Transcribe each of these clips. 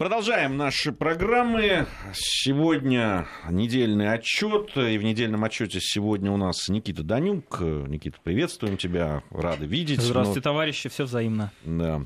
Продолжаем наши программы. Сегодня недельный отчет. И в недельном отчете сегодня у нас Никита Данюк. Никита, приветствуем тебя. Рады видеть. Здравствуйте, но... товарищи. Все взаимно. Да.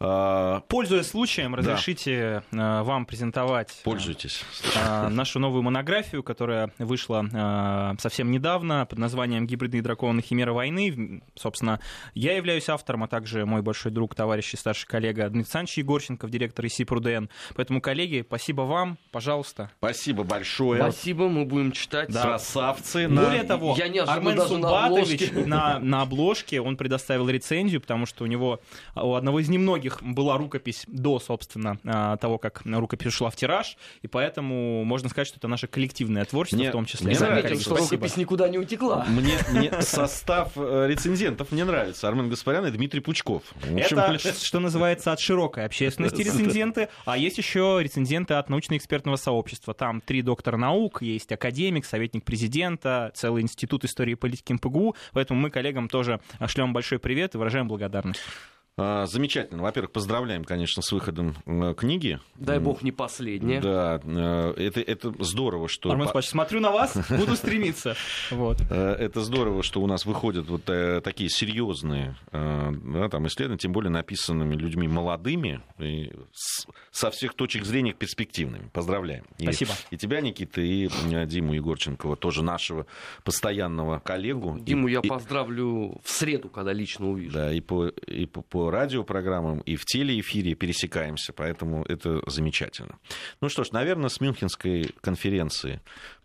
А, Пользуясь случаем, разрешите да. вам презентовать э, Пользуйтесь. А, нашу новую монографию, которая вышла а, совсем недавно под названием «Гибридные драконы. Химера войны». Собственно, я являюсь автором, а также мой большой друг, товарищ и старший коллега Дмитрий Александрович Егорченков, директор ИСИ ПРУДН. Поэтому, коллеги, спасибо вам, пожалуйста. Спасибо большое. Спасибо, мы будем читать. Да. Красавцы. Более на... того, я не Армен Сумбатович на, на, на обложке, он предоставил рецензию, потому что у него, у одного из немногих многих была рукопись до, собственно, а, того, как рукопись ушла в тираж, и поэтому можно сказать, что это наше коллективное творчество мне, в том числе. Мне заметил, что Спасибо. рукопись никуда не утекла. Мне, мне состав э, рецензентов мне нравится. Армен Гаспарян и Дмитрий Пучков. Общем, это, что называется, от широкой общественности рецензенты, а есть еще рецензенты от научно-экспертного сообщества. Там три доктора наук, есть академик, советник президента, целый институт истории и политики МПГУ, поэтому мы коллегам тоже шлем большой привет и выражаем благодарность. А, замечательно. Во-первых, поздравляем, конечно, с выходом э, книги. Дай бог не последняя. Да, э, это, это здорово, что... Армен Спач, смотрю на вас, буду стремиться. Вот. Э, это здорово, что у нас выходят вот такие серьезные да, там, исследования, тем более написанными людьми молодыми, и со всех точек зрения перспективными. Поздравляем. Спасибо. И, и тебя, Никита, и Диму Егорченкова, тоже нашего постоянного коллегу. Диму и, я и... поздравлю в среду, когда лично увижу. Да, и по, и по, по радиопрограммам, и в телеэфире пересекаемся, поэтому это замечательно. Ну что ж, наверное, с Мюнхенской конференции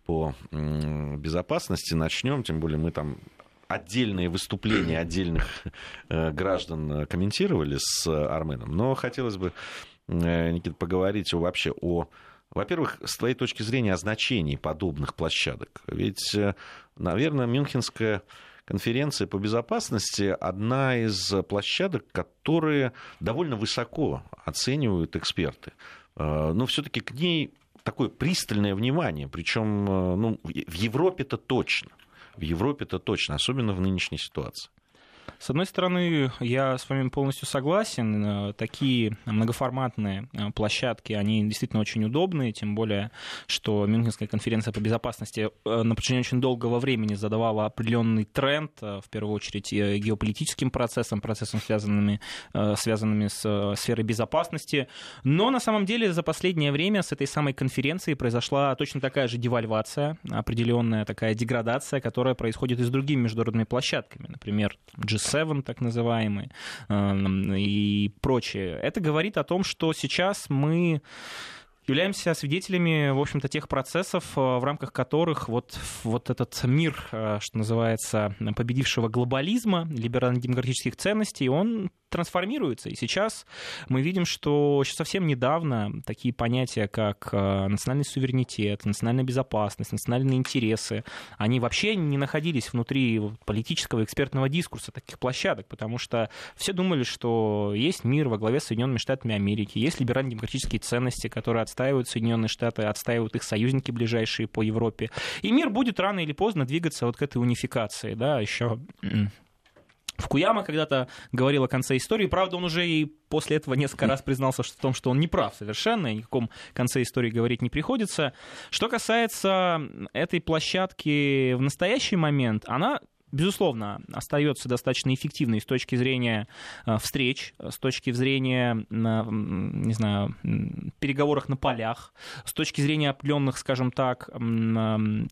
по безопасности начнем, тем более мы там отдельные выступления отдельных э, граждан комментировали с Арменом, но хотелось бы, э, Никита, поговорить вообще о во-первых, с твоей точки зрения о значении подобных площадок. Ведь, э, наверное, Мюнхенская конференция по безопасности одна из площадок, которые довольно высоко оценивают эксперты. Э, но все-таки к ней такое пристальное внимание, причем э, ну, в Европе-то точно. В Европе-то точно, особенно в нынешней ситуации. С одной стороны, я с вами полностью согласен. Э, такие многоформатные э, площадки, они действительно очень удобные, тем более, что Мюнхенская конференция по безопасности э, на протяжении очень долгого времени задавала определенный тренд, в первую очередь геополитическим процессам, процессам, связанными, связанными с сферой безопасности. Но на самом деле за последнее время с этой самой конференцией произошла точно такая же девальвация, определенная такая деградация, которая происходит и с другими международными площадками. Например, G7, так называемый, эм, и прочее. Это говорит о том, что сейчас мы являемся свидетелями, в общем-то, тех процессов, э, в рамках которых вот, вот этот мир, э, что называется, победившего глобализма, либерально-демократических ценностей, он трансформируется. И сейчас мы видим, что еще совсем недавно такие понятия, как э, национальный суверенитет, национальная безопасность, национальные интересы, они вообще не находились внутри политического экспертного дискурса таких площадок, потому что все думали, что есть мир во главе с Соединенными Штатами Америки, есть либерально-демократические ценности, которые отстаивают Соединенные Штаты, отстаивают их союзники ближайшие по Европе. И мир будет рано или поздно двигаться вот к этой унификации, да, еще Фукуяма когда-то говорил о конце истории, правда, он уже и после этого несколько раз признался в том, что он не прав совершенно, и о каком конце истории говорить не приходится. Что касается этой площадки в настоящий момент, она безусловно, остается достаточно эффективной с точки зрения э, встреч, с точки зрения, не знаю, переговорах на полях, с точки зрения определенных, скажем так,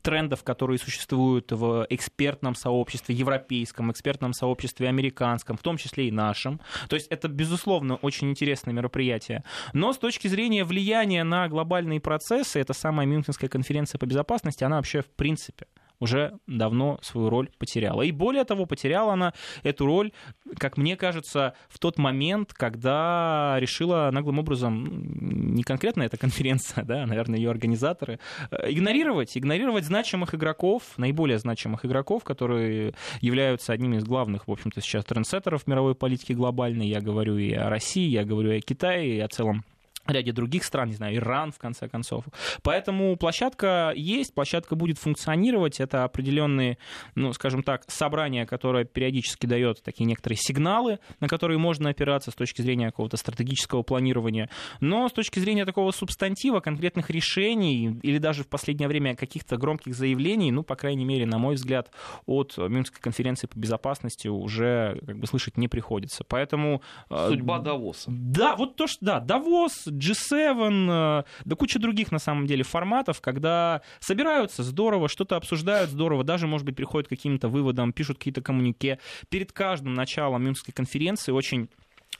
трендов, которые существуют в экспертном сообществе, европейском, экспертном сообществе американском, в том числе и нашем. То есть это, безусловно, очень интересное мероприятие. Но с точки зрения влияния на глобальные процессы, эта самая Мюнхенская конференция по безопасности, она вообще в принципе уже давно свою роль потеряла. И более того, потеряла она эту роль, как мне кажется, в тот момент, когда решила наглым образом, не конкретно эта конференция, да, наверное, ее организаторы, э, игнорировать, игнорировать значимых игроков, наиболее значимых игроков, которые являются одними из главных, в общем-то, сейчас трендсеттеров мировой политики глобальной. Я говорю и о России, я говорю и о Китае, и о целом ряде других стран, не знаю, Иран, в конце концов. Поэтому площадка есть, площадка будет функционировать. Это определенные, ну, скажем так, собрания, которое периодически дает такие некоторые сигналы, на которые можно опираться с точки зрения какого-то стратегического планирования. Но с точки зрения такого субстантива, конкретных решений или даже в последнее время каких-то громких заявлений, ну, по крайней мере, на мой взгляд, от Мюнхенской конференции по безопасности уже как бы слышать не приходится. Поэтому... Э, Судьба Давоса. Да, вот то, что... Да, Давос, G7, э, да куча других, на самом деле, форматов, когда собираются здорово, что-то обсуждают здорово, даже, может быть, приходят к каким-то выводам, пишут какие-то коммунике. Перед каждым началом Мюнхенской конференции очень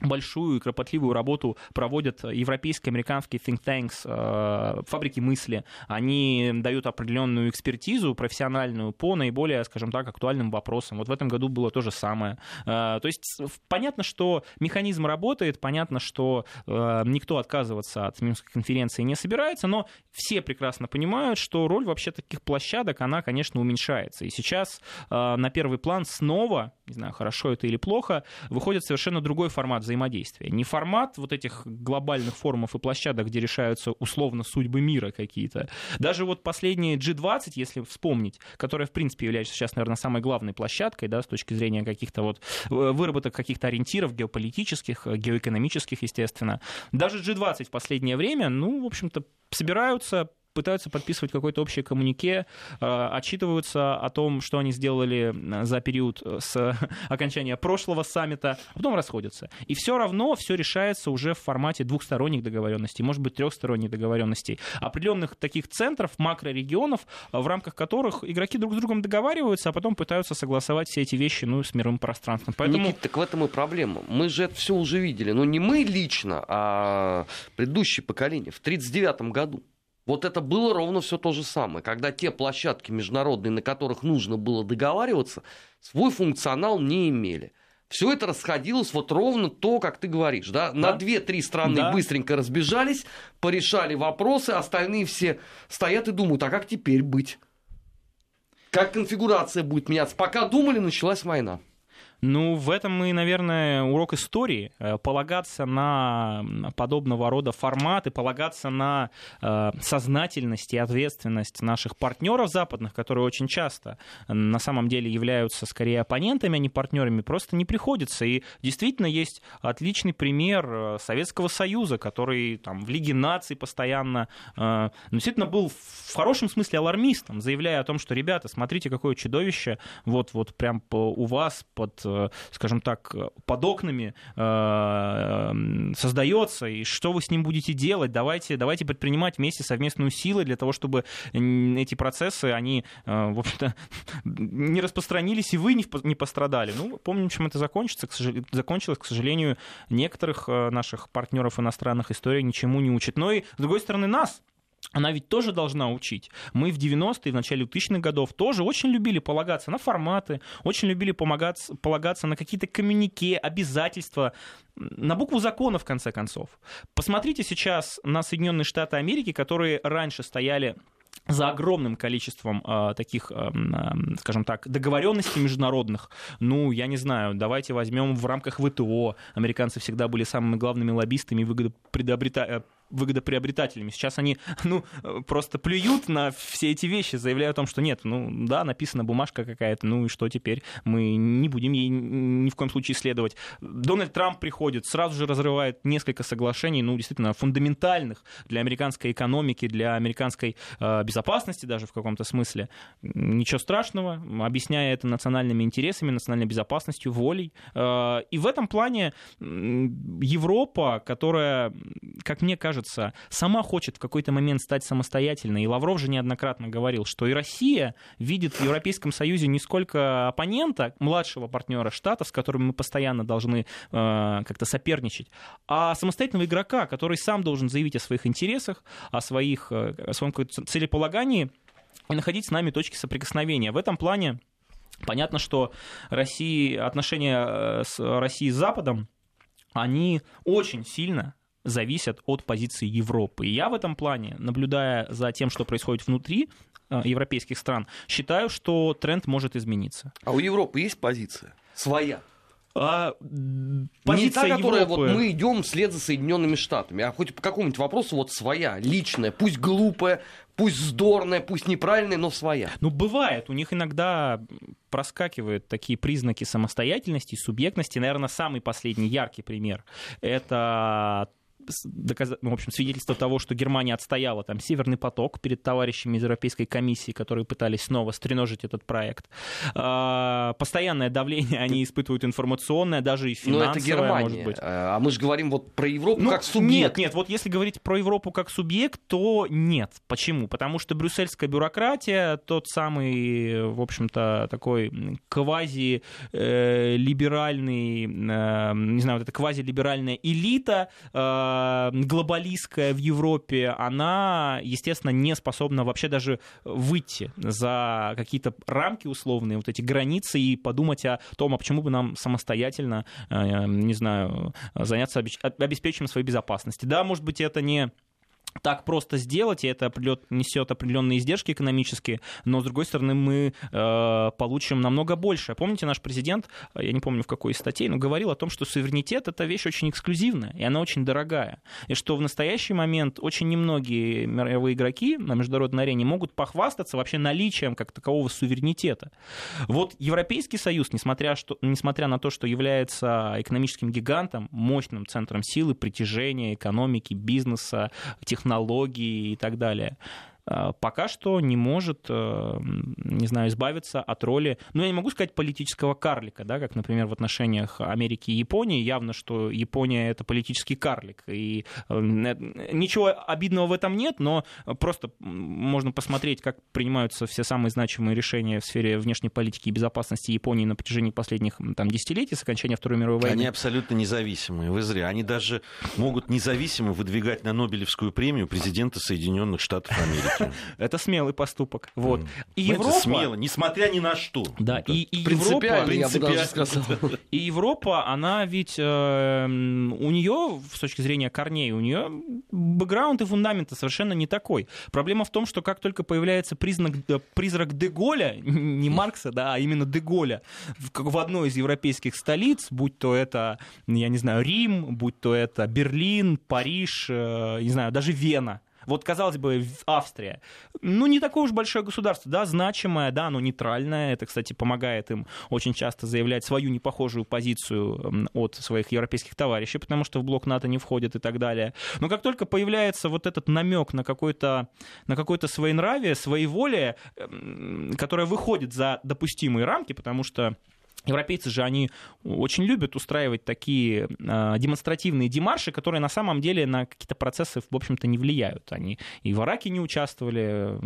большую и кропотливую работу проводят европейские, американские think tanks, э, фабрики мысли. Они дают определенную экспертизу профессиональную по наиболее, скажем так, актуальным вопросам. Вот в этом году было то же самое. Э, то есть понятно, что механизм работает, понятно, что э, никто отказываться от Минской конференции не собирается, но все прекрасно понимают, что роль вообще таких площадок, она, конечно, уменьшается. И сейчас на первый план снова, не знаю, хорошо это или плохо, выходит совершенно другой формат взаимодействия. Не формат вот этих глобальных форумов и площадок, где решаются условно судьбы мира какие-то. Даже вот последние G20, если вспомнить, которая, в принципе, является сейчас, наверное, самой главной площадкой, да, с точки зрения каких-то вот э, выработок каких-то ориентиров геополитических, э, геоэкономических, естественно. Даже G20 в последнее время, ну, в общем-то, собираются пытаются подписывать какой-то общий коммунике, э, отчитываются о том, что они сделали э, за период э, с окончания прошлого саммита, а потом расходятся. И все равно все решается уже в формате двухсторонних договоренностей, может быть, трехсторонних договоренностей. Определенных таких центров, макрорегионов, в рамках которых игроки друг с другом договариваются, а потом пытаются согласовать все эти вещи ну, с мировым пространством. Поэтому... Никит, так в этом и проблема. Мы же это все уже видели. Но не мы лично, а предыдущее поколение в 1939 году. Вот это было ровно все то же самое, когда те площадки международные, на которых нужно было договариваться, свой функционал не имели. Все это расходилось вот ровно то, как ты говоришь. Да? Да. На две-три страны да. быстренько разбежались, порешали вопросы, остальные все стоят и думают, а как теперь быть? Как конфигурация будет меняться? Пока думали, началась война. Ну, в этом и, наверное, урок истории. Э, полагаться на подобного рода форматы, полагаться на э, сознательность и ответственность наших партнеров западных, которые очень часто на самом деле являются скорее оппонентами, а не партнерами, просто не приходится. И действительно есть отличный пример э, Советского Союза, который там в Лиге наций постоянно ну, действительно был в хорошем смысле алармистом, заявляя о том, что, ребята, смотрите, какое чудовище вот, вот прям у вас под скажем так, под окнами э, создается, и что вы с ним будете делать? Давайте, давайте предпринимать вместе совместные усилия для того, чтобы эти процессы, они, э, в общем-то, не распространились, и вы не пострадали. Ну, помним, чем это закончится. К сожалению, закончилось, к сожалению, некоторых наших партнеров иностранных история ничему не учат. Но и, с другой стороны, нас она ведь тоже должна учить. Мы в 90-е, в начале 2000-х годов тоже очень любили полагаться на форматы, очень любили помогаться, полагаться на какие-то коммюнике, обязательства, на букву закона, в конце концов. Посмотрите сейчас на Соединенные Штаты Америки, которые раньше стояли за огромным количеством э, таких, э, скажем так, договоренностей международных. Ну, я не знаю, давайте возьмем в рамках ВТО. Американцы всегда были самыми главными лоббистами и выгодоприобрета выгодоприобретателями. Сейчас они, ну, просто плюют на все эти вещи, заявляя о том, что нет, ну, да, написана бумажка какая-то, ну и что теперь? Мы не будем ей ни в коем случае следовать. Дональд Трамп приходит, сразу же разрывает несколько соглашений, ну, действительно, фундаментальных для американской экономики, для американской э, безопасности даже в каком-то смысле. Ничего страшного, объясняя это национальными интересами, национальной безопасностью, волей. Э, и в этом плане Европа, которая, как мне кажется, кажется, сама хочет в какой-то момент стать самостоятельной. И Лавров же неоднократно говорил, что и Россия видит в Европейском Союзе не сколько оппонента, младшего партнера Штатов, с которым мы постоянно должны э, как-то соперничать, а самостоятельного игрока, который сам должен заявить о своих интересах, о, своих, э, о своем целеполагании и находить с нами точки соприкосновения. В этом плане понятно, что России, отношения э, с Россией с Западом, они очень сильно зависят от позиции Европы. И я в этом плане, наблюдая за тем, что происходит внутри э, европейских стран, считаю, что тренд может измениться. А у Европы есть позиция своя? А, Не позиция та, которая Европы... вот мы идем вслед за Соединенными Штатами, а хоть по какому-нибудь вопросу вот своя, личная, пусть глупая, пусть вздорная, пусть неправильная, но своя. Ну, бывает. У них иногда проскакивают такие признаки самостоятельности, субъектности. Наверное, самый последний яркий пример — это доказ... ну, в общем, свидетельство того, что Германия отстояла там Северный поток перед товарищами из Европейской комиссии, которые пытались снова стреножить этот проект. А, постоянное давление они испытывают информационное, даже и финансовое, Но это Германия. может быть. А мы же говорим вот про Европу Ну, как субъект. Нет, нет, вот если говорить про Европу как субъект, то нет. Почему? Потому что брюссельская бюрократия, тот самый, в общем-то, такой квази-либеральный, э, не знаю, вот эта квази-либеральная элита, э, глобалистская в Европе, она, естественно, не способна вообще даже выйти за какие-то рамки условные, вот эти границы и подумать о том, а почему бы нам самостоятельно, э, не знаю, заняться обеспечением своей безопасности. Да, может быть, это не так просто сделать, и это несет определенные издержки экономические, но, с другой стороны, мы э, получим намного больше. Помните, наш президент, э, я не помню в какой из статей, но говорил о том, что суверенитет — это вещь очень эксклюзивная, и она очень дорогая. И что в настоящий момент очень немногие мировые игроки на международной арене могут похвастаться вообще наличием как такового суверенитета. Вот Европейский Союз, несмотря, что, несмотря на то, что является экономическим гигантом, мощным центром силы, притяжения, экономики, бизнеса, технологий и так далее, пока что не может, э, не знаю, избавиться от роли, ну, я не могу сказать политического карлика, да, как, например, в отношениях Америки и Японии. Явно, что Япония — это политический карлик. И э, ничего обидного в этом нет, но просто можно посмотреть, как принимаются все самые значимые решения в сфере внешней политики и безопасности Японии на протяжении последних там, десятилетий, с окончания Второй мировой войны. Они абсолютно независимые, вы зря. Они даже могут независимо выдвигать на Нобелевскую премию президента Соединенных Штатов Америки. Это смелый поступок. Вот. И Понимаете, Европа... смело, несмотря ни на что. Да, и, и Европа, Принципиально, и Европа, она ведь э, у нее, с точки зрения корней, у нее бэкграунд и фундамент совершенно не такой. Проблема в том, что как только появляется признак, э, призрак Деголя, не Маркса, да, а именно Деголя, в, в одной из европейских столиц, будь то это, я не знаю, Рим, будь то это Берлин, Париж, э, не знаю, даже Вена, вот, казалось бы, Австрия. Ну, не такое уж большое государство, да, значимое, да, оно нейтральное. Это, кстати, помогает им очень часто заявлять свою непохожую позицию от своих европейских товарищей, потому что в блок НАТО не входят и так далее. Но как только появляется вот этот намек на какой-то на какое-то своенравие, своеволие, которое выходит за допустимые рамки, потому что Европейцы же, они очень любят устраивать такие э, демонстративные демарши, которые на самом деле на какие-то процессы, в общем-то, не влияют. Они и в Ираке не участвовали,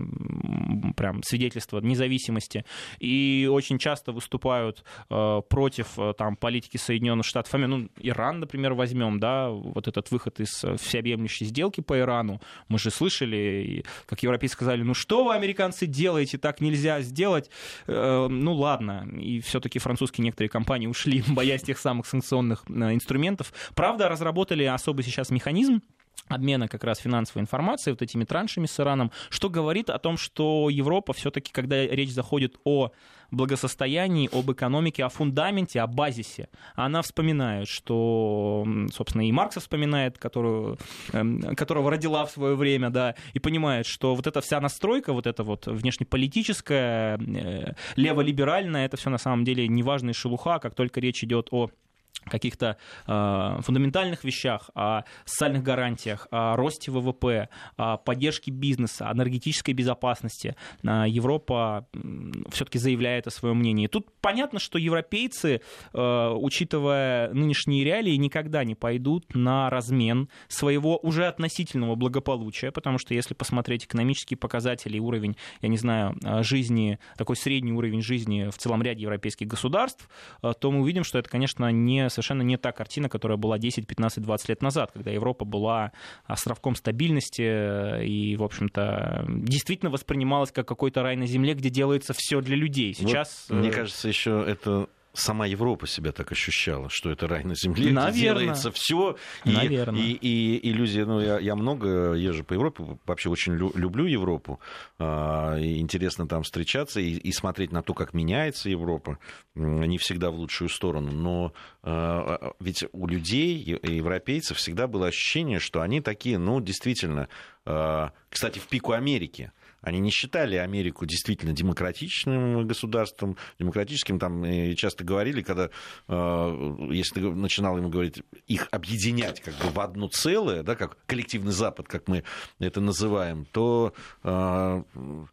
прям свидетельство независимости, и очень часто выступают э, против э, там, политики Соединенных Штатов. Ну, Иран, например, возьмем, да, вот этот выход из всеобъемлющей сделки по Ирану. Мы же слышали, как европейцы сказали, ну что вы, американцы, делаете, так нельзя сделать. Э, ну ладно, и все-таки французские некоторые компании ушли, боясь тех самых санкционных э, инструментов. Правда, разработали особый сейчас механизм, обмена как раз финансовой информацией вот этими траншами с Ираном, что говорит о том, что Европа все-таки, когда речь заходит о благосостоянии, об экономике, о фундаменте, о базисе, она вспоминает, что, собственно, и Маркса вспоминает, которую, эм, которого родила в свое время, да, и понимает, что вот эта вся настройка, вот эта вот внешнеполитическая, э, леволиберальная, это все на самом деле неважная шелуха, как только речь идет о каких-то э, фундаментальных вещах, о социальных гарантиях, о росте ВВП, о поддержке бизнеса, о энергетической безопасности, э, Европа все-таки заявляет о своем мнении. Тут понятно, что европейцы, э, учитывая нынешние реалии, никогда не пойдут на размен своего уже относительного благополучия, потому что если посмотреть экономические показатели уровень, я не знаю, э, жизни, такой средний уровень жизни в целом ряде европейских государств, э, то мы увидим, что это, конечно, не совершенно не та картина, которая была 10, 15, 20 лет назад, когда Европа была островком стабильности э, и, в общем-то, действительно воспринималась как какой-то рай на земле, где делается все для людей. Сейчас... Вот, мне э, кажется, еще это сама Европа себя так ощущала, что это рай на земле, Наверно. где делается все. И, и, и иллюзия, ну, я, я много езжу по Европе, вообще очень лю- люблю Европу, а, интересно там встречаться и, и смотреть на то, как меняется Европа, не всегда в лучшую сторону, но а, ведь у людей, европейцев, всегда было ощущение, что они такие, ну, действительно, а, кстати, в пику Америки, они не считали Америку действительно демократичным государством, демократическим, там и часто говорили, когда, э, если ты начинал ему говорить, их объединять как бы в одно целое, да, как коллективный Запад, как мы это называем, то э,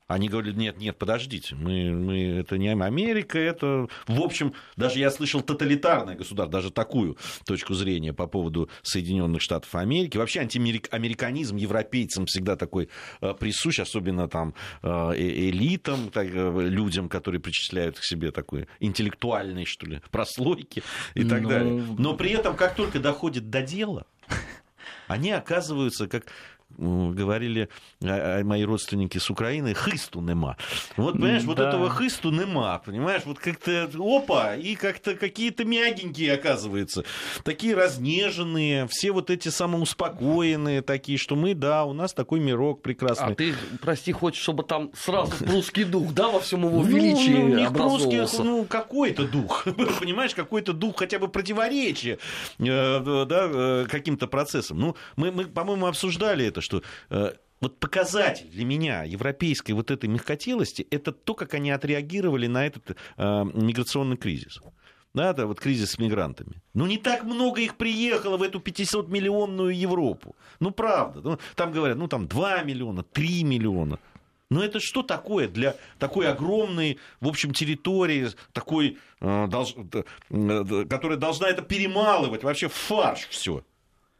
они говорили, нет, нет, подождите, мы, мы, это не Америка, это, в общем, даже я слышал тоталитарное государство, даже такую точку зрения по поводу Соединенных Штатов Америки. Вообще антиамериканизм европейцам всегда такой э, присущ, особенно там э, э- элитам, так, э, людям, которые причисляют к себе такой интеллектуальной, что ли, прослойки и так Ну, далее. Но при этом, как только доходит до дела, они оказываются, как говорили э, э, мои родственники с Украины, хысту нема. Вот, понимаешь, вот Да. этого хысту нема, понимаешь, вот как-то опа, и как-то какие-то мягенькие оказываются, такие разнеженные, все вот эти самоуспокоенные такие, что мы, да, у нас такой мирок прекрасный. А ты, прости, хочешь, чтобы там сразу прусский дух, да, во всем его Ну, величии ну, у них русских, образовывался? ну, какой-то дух, понимаешь, какой-то дух хотя бы противоречия э, да, э, каким-то процессам. Ну, мы, мы, по-моему, обсуждали это, что э, вот показатель для меня европейской вот этой мягкотелости это то, как они отреагировали на этот э, миграционный кризис. Да, это вот кризис с мигрантами. Ну, не так много их приехало в эту 500-миллионную Европу. Ну, правда. Ну, там говорят, ну, там 2 миллиона, 3 миллиона. Но это что такое для такой огромной, в общем, территории, такой, э, долж- э, которая должна это перемалывать вообще фарш все?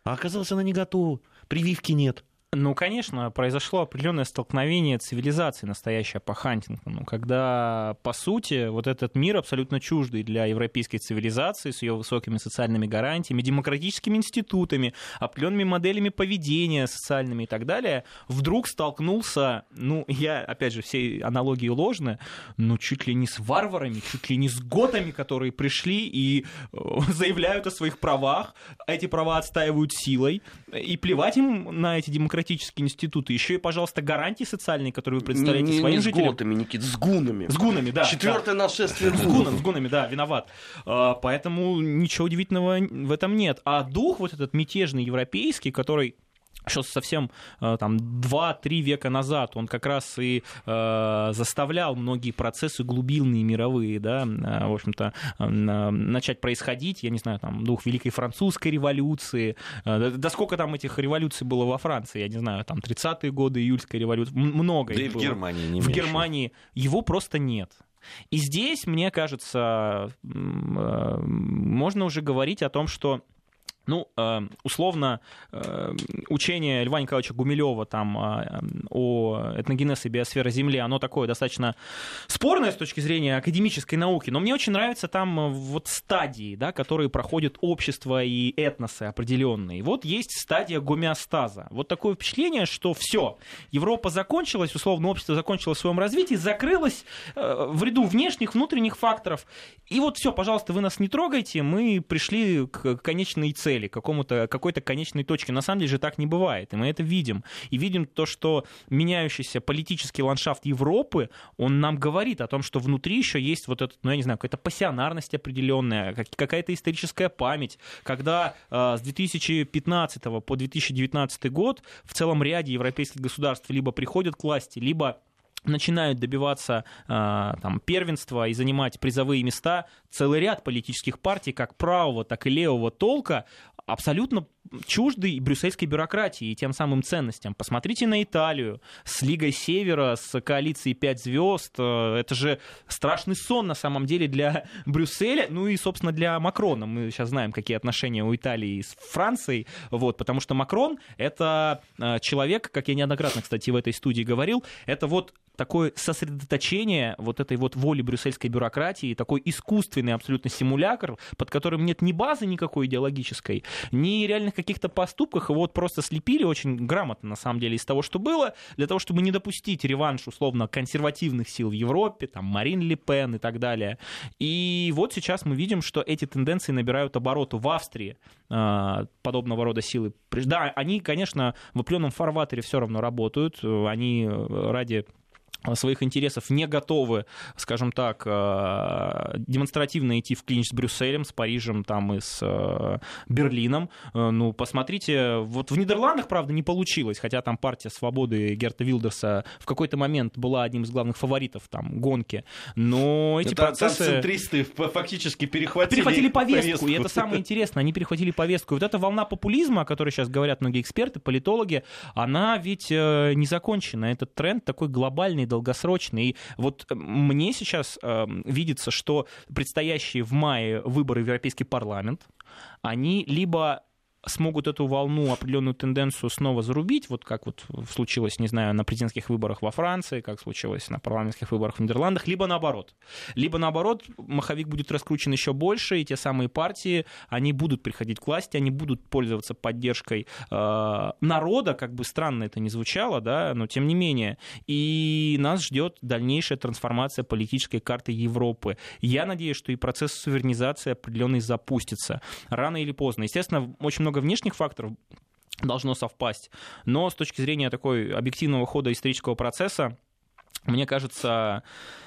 А оказалось, она не готова. Прививки нет. Ну, конечно, произошло определенное столкновение цивилизаций настоящее по Хантингтону, когда, по сути, вот этот мир абсолютно чуждый для европейской цивилизации с ее высокими социальными гарантиями, демократическими институтами, определенными моделями поведения социальными и так далее, вдруг столкнулся, ну, я, опять же, все аналогии ложны, но чуть ли не с варварами, чуть ли не с готами, которые пришли и э, заявляют о своих правах, эти права отстаивают силой, и плевать им на эти демократические институты. Еще и, пожалуйста, гарантии социальные, которые вы представляете не, не, своим не с жителям. готами, Никит, с гунами. С гунами, да. Четвертое нашествие да. С гунов. гуном, с гунами, да, виноват. А, Поэтому ничего удивительного в этом нет. А дух вот этот мятежный европейский, который еще совсем э, там 2-3 века назад он как раз и э, заставлял многие процессы глубинные мировые, да, э, в общем-то, э, на- начать происходить, я не знаю, там, дух Великой Французской революции, э, да, сколько там этих революций было во Франции, я не знаю, там 30-е годы, июльская революция, много Да и в было. Германии не В меньше. Германии его просто нет. И здесь, мне кажется, можно уже говорить о том, что ну, э, условно, э, учение Льва Николаевича Гумилева там э, о этногенезе биосферы Земли, оно такое достаточно спорное с точки зрения академической науки, но мне очень нравятся там э, вот стадии, да, которые проходят общество и этносы определенные. Вот есть стадия гомеостаза. Вот такое впечатление, что все, Европа закончилась, условно, общество закончило в своем развитии, закрылось э, в ряду внешних, внутренних факторов. И вот все, пожалуйста, вы нас не трогайте, мы пришли к конечной цели, к какому-то, какой-то конечной точке. На самом деле же так не бывает, и мы это видим. И видим то, что меняющийся политический ландшафт Европы, он нам говорит о том, что внутри еще есть вот этот, ну я не знаю, какая-то пассионарность определенная, как- какая-то историческая память, когда э, с 2015 по 2019 год в целом ряде европейских государств либо приходят к власти, либо начинают добиваться э, там, первенства и занимать призовые места целый ряд политических партий, как правого, так и левого толка, абсолютно чуждый брюссельской бюрократии и тем самым ценностям. Посмотрите на Италию с Лигой Севера, с коалицией «Пять звезд». Э, Это же страшный сон на самом деле для Брюсселя, ну и, собственно, для Макрона. Мы сейчас знаем, какие отношения у Италии с Францией, вот, потому что Макрон — это э, человек, как я неоднократно, кстати, в этой студии говорил, это вот такое сосредоточение вот этой вот воли брюссельской бюрократии, такой искусственный абсолютно симулякр, под которым нет ни базы никакой идеологической, ни реальных конкретных каких-то поступках его вот просто слепили очень грамотно, на самом деле, из того, что было, для того, чтобы не допустить реванш, условно, консервативных сил в Европе, там, Марин Ле Пен и так далее. И вот сейчас мы видим, что эти тенденции набирают обороту в Австрии э, подобного рода силы. Да, они, конечно, в определенном фарватере все равно работают, они ради своих интересов не готовы, скажем так, э, демонстративно идти в клинч с Брюсселем, с Парижем там и с э, Берлином. Э, ну, посмотрите, вот в Нидерландах, правда, не получилось, хотя там партия свободы Герта Вилдерса в какой-то момент была одним из главных фаворитов там гонки, но эти там, процессы... Там центристы фактически перехватили, перехватили повестку, повестку, и это самое интересное, они перехватили повестку. И вот эта волна популизма, о которой сейчас говорят многие эксперты, политологи, она ведь не закончена. Этот тренд такой глобальный, долгосрочный. И вот э, мне сейчас э, видится, что предстоящие в мае выборы в Европейский парламент, они либо смогут эту волну, определенную тенденцию снова зарубить, вот как вот случилось, не знаю, на президентских выборах во Франции, как случилось на парламентских выборах в Нидерландах, либо наоборот. Либо наоборот, маховик будет раскручен еще больше, и те самые партии, они будут приходить к власти, они будут пользоваться поддержкой э, народа, как бы странно это ни звучало, да, но тем не менее. И нас ждет дальнейшая трансформация политической карты Европы. Я надеюсь, что и процесс суверенизации определенный запустится рано или поздно. Естественно, очень много много внешних факторов должно совпасть, но с точки зрения такой объективного хода исторического процесса, мне кажется,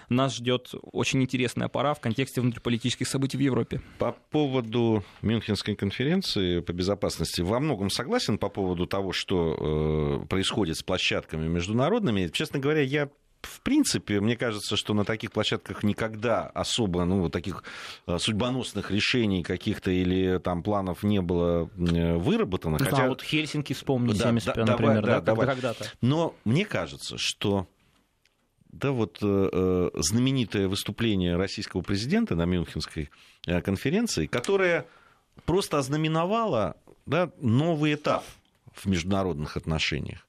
нас ждет очень интересная пора в контексте внутриполитических событий в Европе. По поводу Мюнхенской конференции по безопасности во многом согласен по поводу того, что э, происходит с площадками международными. Честно говоря, я в принципе, мне кажется, что на таких площадках никогда особо, ну, таких э, судьбоносных решений каких-то или там планов не было э, выработано. Да, Хотя... вот Хельсинки вспомни, да, 75, да, например, давай, да, да, когда-то. Но мне кажется, что да, вот э, знаменитое выступление российского президента на Мюнхенской конференции, которое просто ознаменовало да, новый этап в международных отношениях.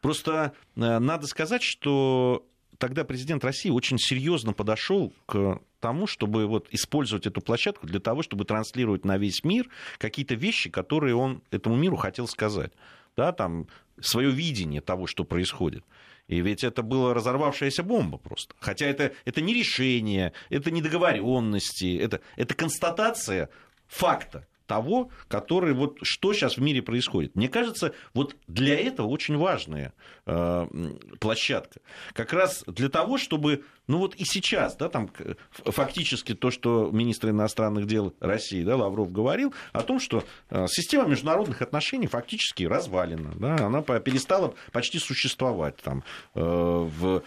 Просто надо сказать, что тогда президент России очень серьезно подошел к тому, чтобы вот использовать эту площадку для того, чтобы транслировать на весь мир какие-то вещи, которые он этому миру хотел сказать. Да, там, свое видение того, что происходит. И ведь это была разорвавшаяся бомба просто. Хотя это, это не решение, это не договоренности, это, это констатация факта того, который вот что сейчас в мире происходит. Мне кажется, вот для этого очень важная э, площадка. Как раз для того, чтобы, ну вот и сейчас, да, там фактически то, что министр иностранных дел России, да, Лавров говорил о том, что э, система международных отношений фактически развалена, да, она перестала почти существовать там, э, в,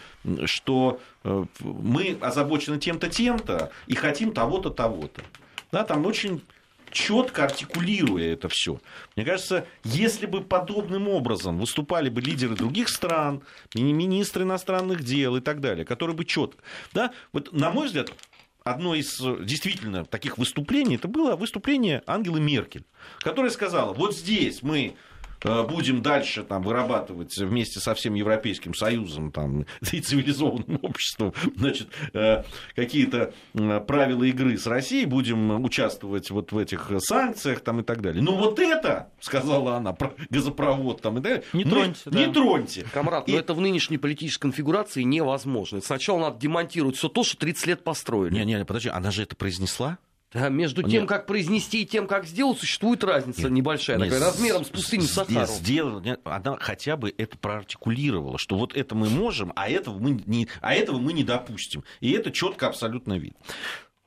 что э, мы озабочены тем-то, тем-то и хотим того-то, того-то. Да, там очень четко артикулируя это все. Мне кажется, если бы подобным образом выступали бы лидеры других стран, министры иностранных дел и так далее, которые бы четко, да, вот на мой взгляд, одно из действительно таких выступлений, это было выступление Ангелы Меркель, которая сказала, вот здесь мы Э, будем дальше там, вырабатывать вместе со всем Европейским Союзом там, и цивилизованным обществом значит, э, какие-то правила игры с Россией, будем участвовать вот в этих санкциях там, и так далее. Но вот это, сказала она, про газопровод там, и далее, не мы, троньте. Не да. троньте. Камрад, и... но это в нынешней политической конфигурации невозможно. Сначала надо демонтировать все то, что 30 лет построили. Не-не, подожди, она же это произнесла? Да, между тем, как произнести и тем, как сделать, существует разница нет, небольшая, нет, такая, размером с пустыню Сахару. Сделала, она хотя бы это проартикулировала, что вот это мы можем, а этого мы не, а этого мы не допустим. И это четко абсолютно видно.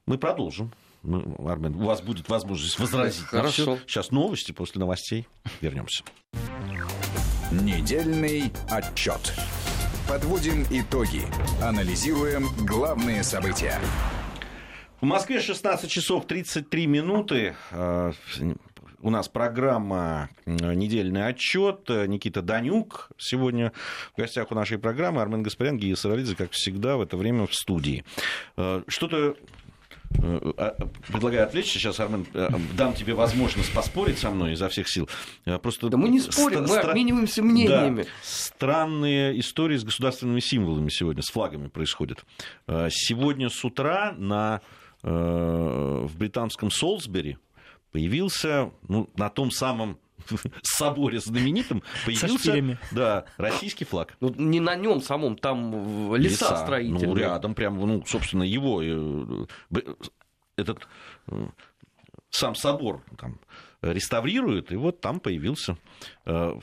Мы продолжим. Мы, Армен, у вас будет возможность возразить. Хорошо. Сейчас новости, после новостей вернемся. Недельный отчет. Подводим итоги. Анализируем главные события. В Москве 16 часов 33 минуты. Э, у нас программа «Недельный отчет». Никита Данюк сегодня в гостях у нашей программы. Армен Гаспарян, Гия Саралидзе, как всегда, в это время в студии. Э, что-то э, а, Предлагаю отвлечься. Сейчас, Армен, дам тебе возможность поспорить со мной изо всех сил. Просто да мы не спорим, стра- мы обмениваемся мнениями. Да, странные истории с государственными символами сегодня, с флагами происходят. Сегодня с утра на в британском Солсбери появился ну, на том самом соборе знаменитом появился да, российский флаг. Ну, не на нем самом, там в леса, строительные. Ну, рядом, прям, ну, собственно, его э, этот э, сам собор там реставрируют, и вот там появился. э,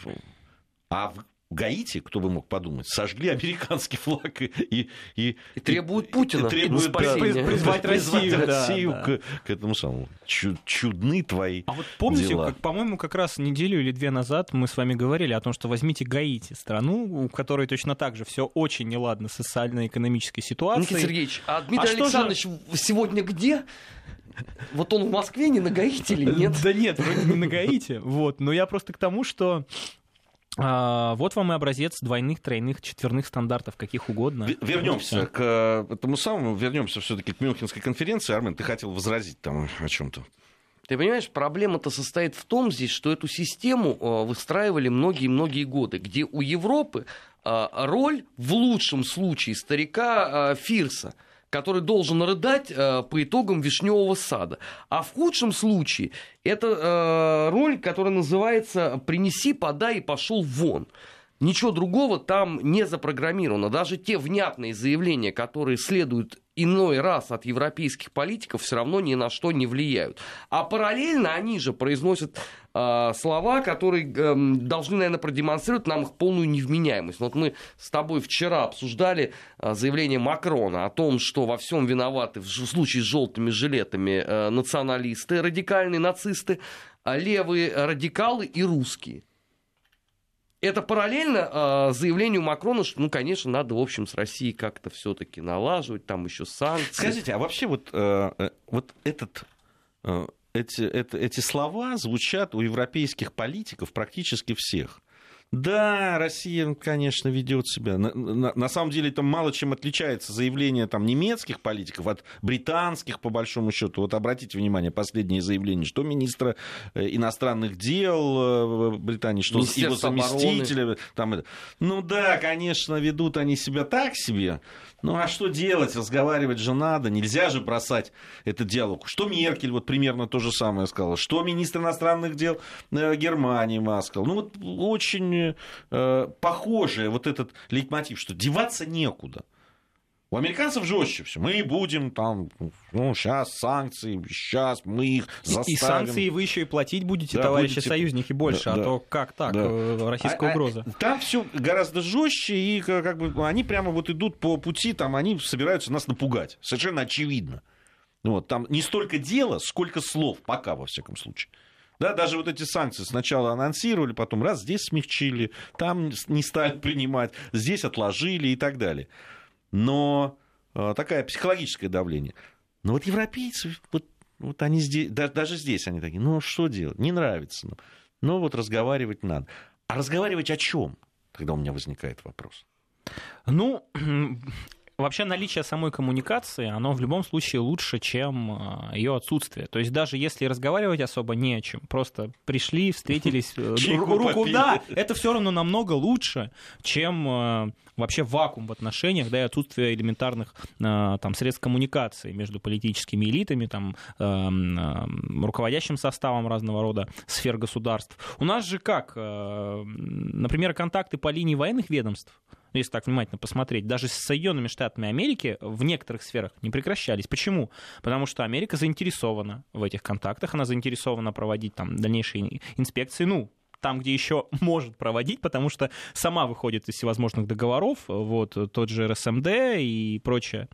А Гаити, кто бы мог подумать, сожгли американский флаг и... И, и, И требуют Путина и требуют, да, Призвать Россию, да, Россию да. К, к этому самому. Чу- чудны твои А вот помните, дела. как, по-моему, как раз неделю или две назад мы с вами говорили о том, что возьмите Гаити, страну, у которой точно так же все очень неладно с социально-экономической ситуацией. Никита Сергеевич, а Дмитрий А что же- Александрович сегодня где? Вот он в Москве, не на Гаити или нет? Да нет, вроде не на Гаити. Вот. Но я просто к тому, что а, вот вам и образец двойных, тройных, четверных стандартов, каких угодно. Ве- Вернемся к э, этому самому, вернемся все-таки к Мюнхенской конференции. Армен, ты хотел возразить там о чем-то. Ты понимаешь, проблема-то состоит в том здесь, что эту систему э, выстраивали многие-многие годы, где у Европы э, роль в лучшем случае старика Фирса, который должен рыдать э, по итогам вишневого сада. А в худшем случае это э, роль, которая называется «принеси, подай и пошел вон». Ничего другого там не запрограммировано. Даже те внятные заявления, которые следуют иной раз от европейских политиков, все равно ни на что не влияют. А параллельно они же произносят э, слова, которые э, должны, наверное, продемонстрировать нам их полную невменяемость. Вот мы с тобой вчера обсуждали э, заявление Макрона о том, что во всем виноваты в ж- случае с желтыми жилетами э, националисты, радикальные нацисты, а левые радикалы и русские. Это параллельно э, заявлению Макрона, что, ну, конечно, надо, в общем, с Россией как-то все-таки налаживать, там еще санкции. Скажите, а вообще вот, э, э, вот этот, э, эти, это- эти слова звучат у европейских политиков практически всех. Да, Россия, конечно, ведет себя. На, на- на самом деле это мало чем отличается заявление там, немецких политиков от британских, по большому счету. Вот обратите внимание, последнее заявление, что министра э, иностранных дел э, Британии, что его заместителя. Там, это. ну да, конечно, ведут они себя так себе. Ну а что делать? Разговаривать же надо. Нельзя же бросать этот диалог. Что Меркель вот примерно то же самое сказала. Что министр иностранных дел э, Германии Маскал. Ну вот очень э, похожее вот этот лейтмотив, что деваться некуда. У американцев жестче все. Мы будем там, ну, сейчас санкции, сейчас мы их И- заставим. И санкции вы еще и платить будете, Да, товарищи будете- союзники, больше, Да, а да. то как так, Да. э, российская А- а угроза. Там все гораздо жестче, и как как бы они прямо вот идут по пути, там они собираются нас напугать. Совершенно очевидно. Вот, там не столько дела, сколько слов, пока, во всяком случае. Да, даже вот эти санкции сначала анонсировали, потом раз здесь смягчили, там не стали принимать, здесь отложили и так далее. Но э, такое психологическое давление. Но вот европейцы, вот, вот они здесь, да- даже здесь они такие, ну что делать, не нравится нам. Но вот разговаривать надо. А разговаривать о чем? Тогда у меня возникает вопрос. Ну, вообще наличие самой коммуникации, оно в любом случае лучше, чем ее отсутствие. То есть даже если разговаривать особо не о чем, просто пришли, встретились, э, руку, да, это все равно намного лучше, чем э, вообще вакуум в отношениях, да, и отсутствие элементарных э, там средств коммуникации между политическими элитами, там эм, эм, руководящим составом разного рода сфер государств. У нас же как, э, например, контакты по линии военных ведомств ну, если так внимательно посмотреть, даже с Соединенными Штатами Америки в некоторых сферах не прекращались. Почему? Потому что Америка заинтересована в этих контактах, она заинтересована проводить там дальнейшие инспекции, ну, там, где еще может проводить, потому что сама выходит из всевозможных договоров, вот тот же РСМД и прочее.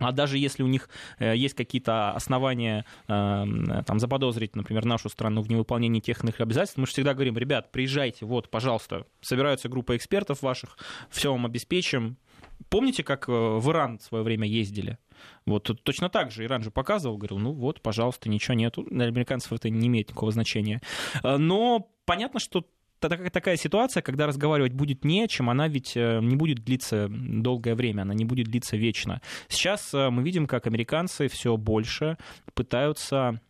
А даже если у них э, есть какие-то основания э, там, заподозрить, например, нашу страну в невыполнении тех иных обязательств, мы же всегда говорим, ребят, приезжайте, вот, пожалуйста, собираются группа экспертов ваших, все вам обеспечим. Помните, как э, в Иран в свое время ездили? Вот точно так же Иран же показывал, говорил, ну вот, пожалуйста, ничего нету. Для американцев это не имеет никакого значения. Э, Но понятно, что такая, ситуация, когда разговаривать будет не о чем, она ведь э, не будет длиться долгое время, она не будет длиться вечно. Сейчас мы видим, как американцы все больше пытаются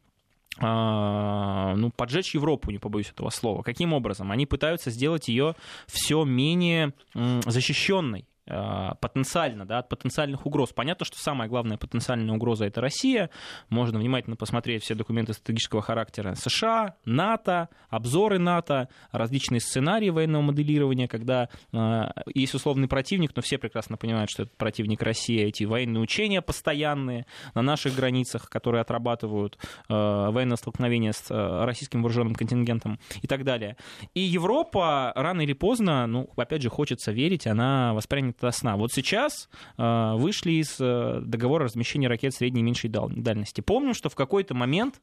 ну, поджечь Европу, не побоюсь этого слова. Каким образом? Они пытаются сделать ее все менее защищенной. Э, потенциально, да, от потенциальных угроз. Понятно, что самая главная потенциальная угроза это Россия. Можно внимательно посмотреть все документы стратегического характера США, НАТО, обзоры НАТО, различные сценарии военного моделирования, когда э, есть условный противник, но все прекрасно понимают, что это противник России, эти военные учения постоянные на наших границах, которые отрабатывают э, военное столкновение с э, российским вооруженным контингентом и так далее. И Европа рано или поздно, ну, опять же, хочется верить, она воспримет до сна. Вот сейчас э, вышли из э, договора размещения ракет средней и меньшей дальности. Помним, что в какой-то момент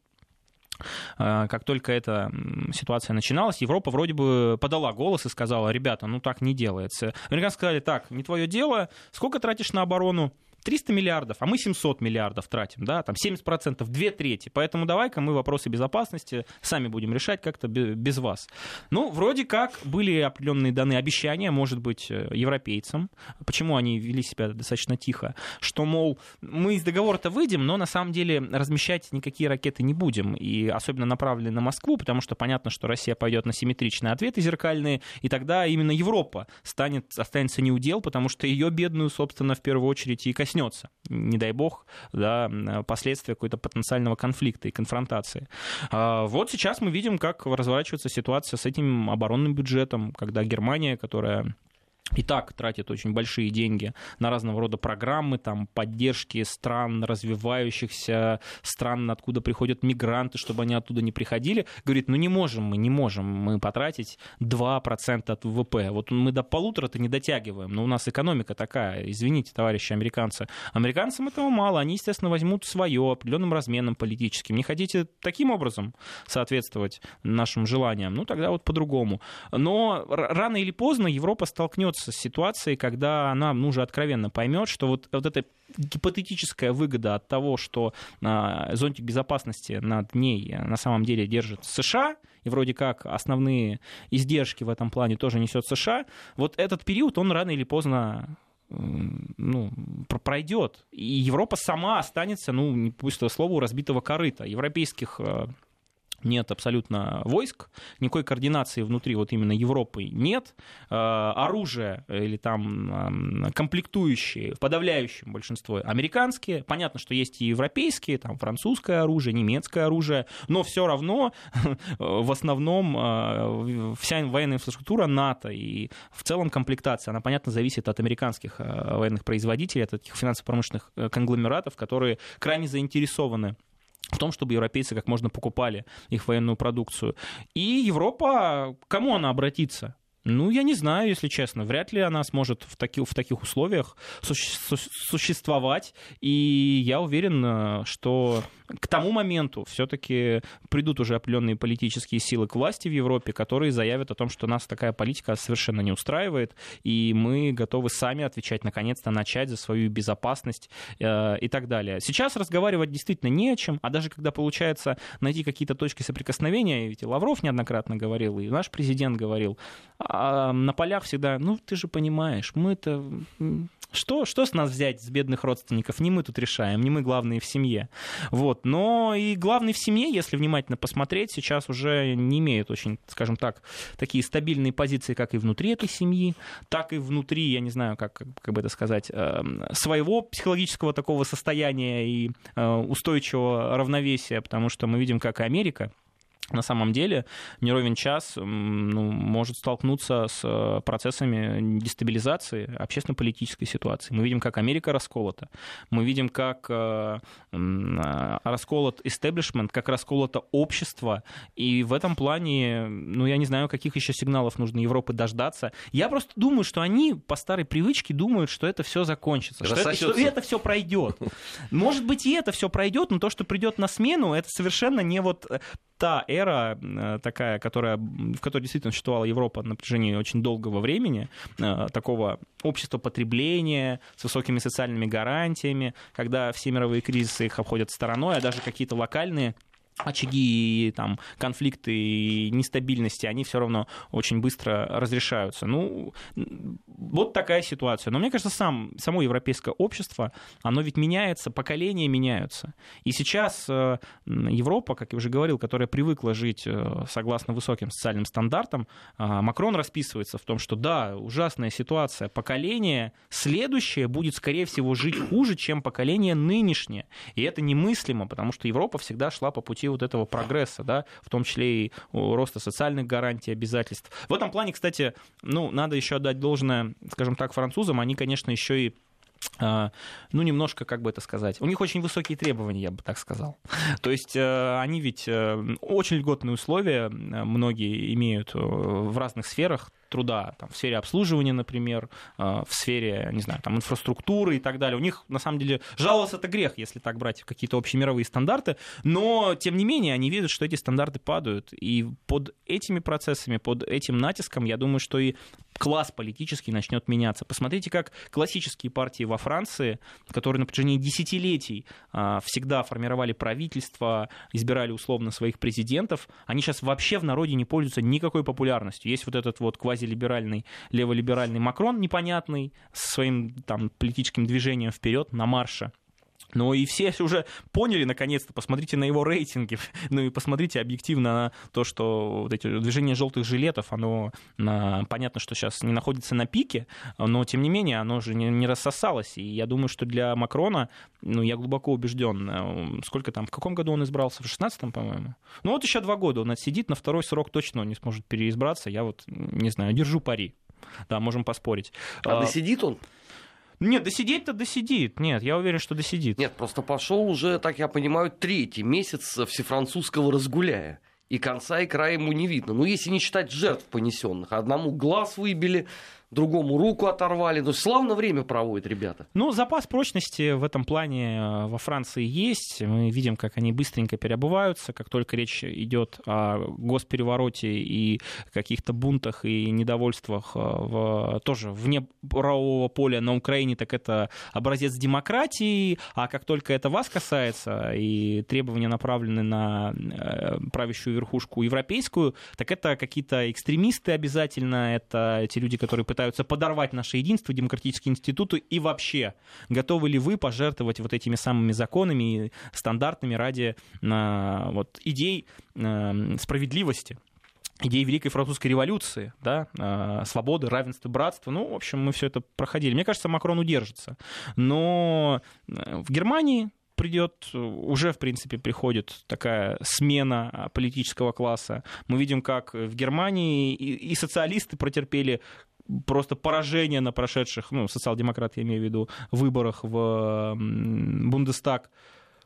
э, как только эта ситуация начиналась, Европа вроде бы подала голос и сказала, ребята, ну так не делается. Американцы сказали, так, не твое дело, сколько тратишь на оборону? 300 миллиардов, а мы 700 миллиардов тратим, да, там 70%, две трети. Поэтому давай-ка мы вопросы безопасности сами будем решать как-то без вас. Ну, вроде как были определенные данные обещания, может быть, э, европейцам. Почему они вели себя достаточно тихо? Что, мол, мы из договора-то выйдем, но на самом деле размещать никакие ракеты не будем. И особенно направленные на Москву, потому что понятно, что Россия пойдет на симметричные ответы зеркальные, и тогда именно Европа станет, останется неудел, потому что ее бедную, собственно, в первую очередь и коснется, не дай бог, да, последствия какой-то потенциального конфликта и конфронтации. А, вот сейчас мы видим, как разворачивается ситуация с этим оборонным бюджетом, когда Германия, которая и так тратит очень большие деньги на разного рода программы, там, поддержки стран, развивающихся стран, откуда приходят мигранты, чтобы они оттуда не приходили, говорит, ну не можем мы, не можем мы потратить 2% от ВВП. Вот мы до полутора-то не дотягиваем, но у нас экономика такая, извините, товарищи американцы. Американцам этого мало, они, естественно, возьмут свое определенным разменом политическим. Не хотите таким образом соответствовать нашим желаниям? Ну, тогда вот по-другому. Но рано или поздно Европа столкнется столкнется с ситуацией, когда она ну, уже откровенно поймет, что вот, вот эта гипотетическая выгода от того, что а, зонтик безопасности над ней на самом деле держит США, и вроде как основные издержки в этом плане тоже несет США, вот этот период, он рано или поздно ну, пройдет. И Европа сама останется, ну, пусть это слово, разбитого корыта. Европейских а, нет абсолютно войск, никакой координации внутри вот именно Европы нет, э, оружие или там комплектующие в подавляющем большинстве американские, понятно, что есть и европейские, там французское оружие, немецкое оружие, но все равно в основном э, вся военная инфраструктура НАТО и в целом комплектация, она, понятно, зависит от американских э, военных производителей, от этих финансово-промышленных конгломератов, которые крайне заинтересованы в том, чтобы европейцы как можно покупали их военную продукцию. И Европа, кому она обратится? Ну, я не знаю, если честно. Вряд ли она сможет в, таки, в таких условиях суще, существовать. И я уверен, э, что к тому моменту все-таки придут уже определенные политические силы к власти в Европе, которые заявят о том, что нас такая политика совершенно не устраивает, и мы готовы сами отвечать, наконец-то начать за свою безопасность э, и так далее. Сейчас разговаривать действительно не о чем, а даже когда получается найти какие-то точки соприкосновения, ведь и Лавров неоднократно говорил, и наш президент говорил, а на полях всегда, ну ты же понимаешь, мы-то что, что с нас взять, с бедных родственников? Не мы тут решаем, не мы главные в семье. Вот. Но и главный в семье, если внимательно посмотреть, сейчас уже не имеют очень, скажем так, такие стабильные позиции, как и внутри этой семьи, так и внутри, я не знаю, как, как бы это сказать, эм, своего психологического такого состояния и э, устойчивого равновесия, потому что мы видим, как и Америка, на самом деле не ровен час ну, может столкнуться с э, процессами дестабилизации общественно-политической ситуации. Мы видим, как Америка расколота, мы видим, как э, э, расколот истеблишмент, как расколото общество, и в этом плане, ну, я не знаю, каких еще сигналов нужно Европы дождаться. Я просто думаю, что они по старой привычке думают, что это все закончится, что это, что это все пройдет. Может быть, и это все пройдет, но то, что придет на смену, это совершенно не вот та эра э, такая, которая, в которой действительно существовала Европа на протяжении очень долгого времени, э, такого общества потребления с высокими социальными гарантиями, когда все мировые кризисы их обходят стороной, а даже какие-то локальные очаги, там, конфликты и нестабильности, они все равно очень быстро разрешаются. Ну, Вот такая ситуация. Но мне кажется, сам, само европейское общество, оно ведь меняется, поколения меняются. И сейчас э, Европа, как я уже говорил, которая привыкла жить э, согласно высоким социальным стандартам, э, Макрон расписывается в том, что да, ужасная ситуация, поколение следующее будет, скорее всего, жить хуже, чем поколение нынешнее. И это немыслимо, потому что Европа всегда шла по пути вот этого прогресса, да, в том числе и роста социальных гарантий, обязательств. В этом плане, кстати, ну, надо еще отдать должное, скажем так, французам, они, конечно, еще и а, ну, немножко, как бы это сказать, у них очень высокие требования, я бы так сказал. То есть э, они ведь э, очень льготные условия э, многие имеют в разных сферах, труда там, в сфере обслуживания, например, э, в сфере, не знаю, там, инфраструктуры и так далее. У них, на самом деле, жаловаться это грех, если так брать какие-то общемировые стандарты, но, тем не менее, они видят, что эти стандарты падают. И под этими процессами, под этим натиском, я думаю, что и класс политический начнет меняться. Посмотрите, как классические партии во Франции, которые на протяжении десятилетий а, всегда формировали правительство, избирали условно своих президентов, они сейчас вообще в народе не пользуются никакой популярностью. Есть вот этот вот квази квазилиберальный, леволиберальный Макрон непонятный, со своим там политическим движением вперед на марше. Но и все уже поняли, наконец-то, посмотрите на его рейтинги, ну и посмотрите объективно на то, что вот эти движения желтых жилетов, оно на, понятно, что сейчас не находится на пике, но тем не менее оно же не, не рассосалось. И я думаю, что для Макрона, ну я глубоко убежден, э, сколько там, в каком году он избрался? В 16-м, по-моему? Ну вот еще два года он отсидит, на второй срок точно он не сможет переизбраться. Я вот, не знаю, держу пари. Да, можем поспорить. А, а досидит он? Нет, досидеть-то досидит. Нет, я уверен, что досидит. Нет, просто пошел уже, так я понимаю, третий месяц всефранцузского разгуляя. И конца и края ему не видно. Ну, если не считать жертв понесенных. Одному глаз выбили, другому руку оторвали. Ну, славно время проводят ребята. Ну, запас прочности в этом плане э, во Франции есть. Мы видим, как они быстренько переобуваются, как только речь идет о госперевороте и каких-то бунтах и недовольствах э, в, тоже вне правового поля на Украине, так это образец демократии, а как только это вас касается и требования направлены на э, правящую верхушку европейскую, так это какие-то экстремисты обязательно, это те люди, которые пытаются подорвать наше единство, демократические институты и вообще, готовы ли вы пожертвовать вот этими самыми законами и стандартами ради э, вот, идей э, справедливости? идеи Великой Французской революции, да, э, свободы, равенства, братства. Ну, в общем, мы все это проходили. Мне кажется, Макрон удержится. Но в Германии придет, уже, в принципе, приходит такая смена политического класса. Мы видим, как в Германии и, и социалисты протерпели просто поражение на прошедших, ну, социал-демократ, я имею в виду, выборах в Бундестаг.